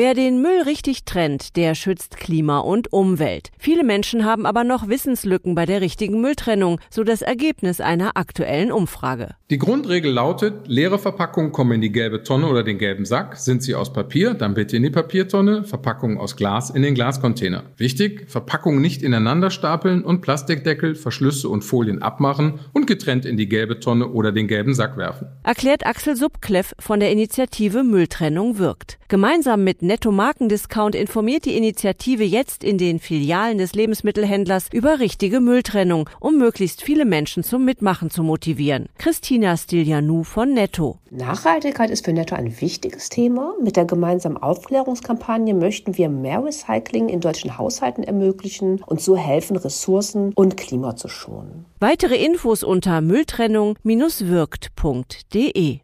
Wer den Müll richtig trennt, der schützt Klima und Umwelt. Viele Menschen haben aber noch Wissenslücken bei der richtigen Mülltrennung, so das Ergebnis einer aktuellen Umfrage. Die Grundregel lautet, leere Verpackungen kommen in die gelbe Tonne oder den gelben Sack. Sind sie aus Papier, dann bitte in die Papiertonne, Verpackungen aus Glas in den Glascontainer. Wichtig, Verpackungen nicht ineinander stapeln und Plastikdeckel, Verschlüsse und Folien abmachen und getrennt in die gelbe Tonne oder den gelben Sack werfen. Erklärt Axel Subkleff von der Initiative Mülltrennung wirkt. Gemeinsam mit Netto Markendiscount informiert die Initiative jetzt in den Filialen des Lebensmittelhändlers über richtige Mülltrennung, um möglichst viele Menschen zum Mitmachen zu motivieren. Christina Stiljanou von Netto. Nachhaltigkeit ist für Netto ein wichtiges Thema. Mit der gemeinsamen Aufklärungskampagne möchten wir mehr Recycling in deutschen Haushalten ermöglichen und so helfen, Ressourcen und Klima zu schonen. Weitere Infos unter Mülltrennung-wirkt.de